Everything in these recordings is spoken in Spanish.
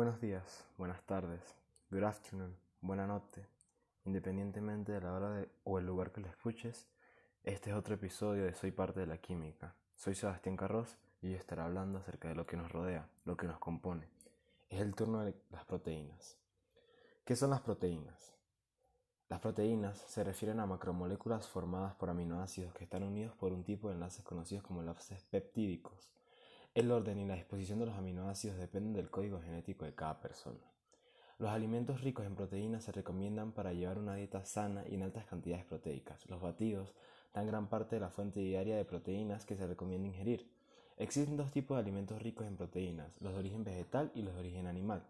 Buenos días, buenas tardes, good afternoon, buena noche, independientemente de la hora de, o el lugar que lo escuches, este es otro episodio de Soy parte de la química. Soy Sebastián Carros y estaré hablando acerca de lo que nos rodea, lo que nos compone. Es el turno de las proteínas. ¿Qué son las proteínas? Las proteínas se refieren a macromoléculas formadas por aminoácidos que están unidos por un tipo de enlaces conocidos como enlaces peptídicos. El orden y la disposición de los aminoácidos dependen del código genético de cada persona. Los alimentos ricos en proteínas se recomiendan para llevar una dieta sana y en altas cantidades proteicas. Los batidos dan gran parte de la fuente diaria de proteínas que se recomienda ingerir. Existen dos tipos de alimentos ricos en proteínas, los de origen vegetal y los de origen animal.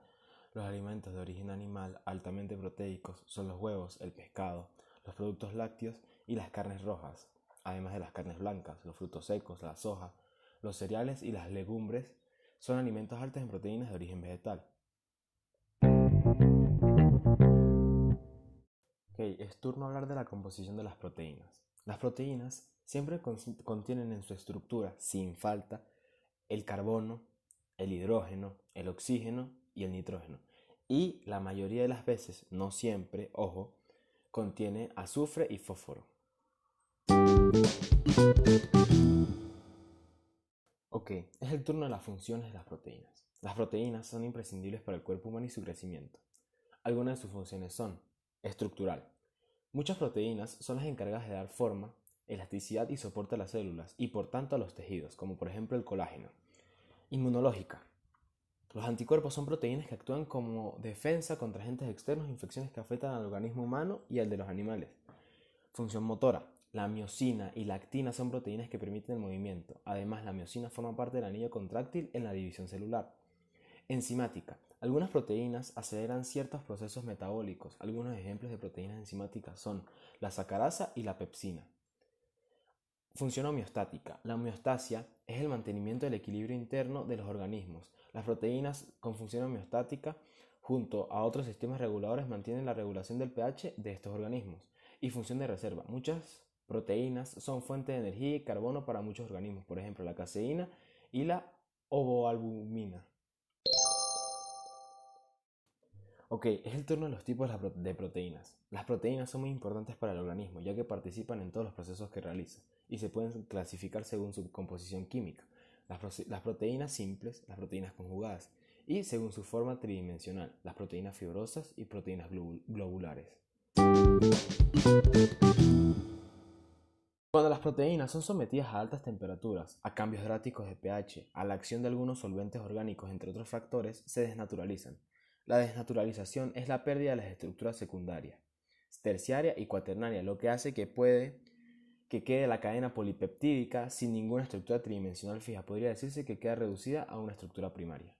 Los alimentos de origen animal altamente proteicos son los huevos, el pescado, los productos lácteos y las carnes rojas, además de las carnes blancas, los frutos secos, la soja, los cereales y las legumbres son alimentos altos en proteínas de origen vegetal. Ok, es turno hablar de la composición de las proteínas. Las proteínas siempre contienen en su estructura, sin falta, el carbono, el hidrógeno, el oxígeno y el nitrógeno. Y la mayoría de las veces, no siempre, ojo, contiene azufre y fósforo. Es el turno de las funciones de las proteínas. Las proteínas son imprescindibles para el cuerpo humano y su crecimiento. Algunas de sus funciones son estructural. Muchas proteínas son las encargadas de dar forma, elasticidad y soporte a las células y por tanto a los tejidos, como por ejemplo el colágeno. Inmunológica. Los anticuerpos son proteínas que actúan como defensa contra agentes externos e infecciones que afectan al organismo humano y al de los animales. Función motora. La miocina y la actina son proteínas que permiten el movimiento. Además, la miocina forma parte del anillo contráctil en la división celular. Enzimática. Algunas proteínas aceleran ciertos procesos metabólicos. Algunos ejemplos de proteínas enzimáticas son la sacarasa y la pepsina. Función homeostática. La homeostasia es el mantenimiento del equilibrio interno de los organismos. Las proteínas con función homeostática junto a otros sistemas reguladores mantienen la regulación del pH de estos organismos. Y función de reserva. Muchas proteínas son fuente de energía y carbono para muchos organismos, por ejemplo la caseína y la ovoalbumina. Ok, es el turno de los tipos de proteínas. Las proteínas son muy importantes para el organismo, ya que participan en todos los procesos que realiza y se pueden clasificar según su composición química. Las, proteínas simples, las proteínas conjugadas y según su forma tridimensional, las proteínas fibrosas y proteínas globulares. Cuando las proteínas son sometidas a altas temperaturas, a cambios drásticos de pH, a la acción de algunos solventes orgánicos, entre otros factores, se desnaturalizan. La desnaturalización es la pérdida de las estructuras secundarias, terciaria y cuaternaria, lo que hace que puede que quede la cadena polipeptídica sin ninguna estructura tridimensional fija. Podría decirse que queda reducida a una estructura primaria.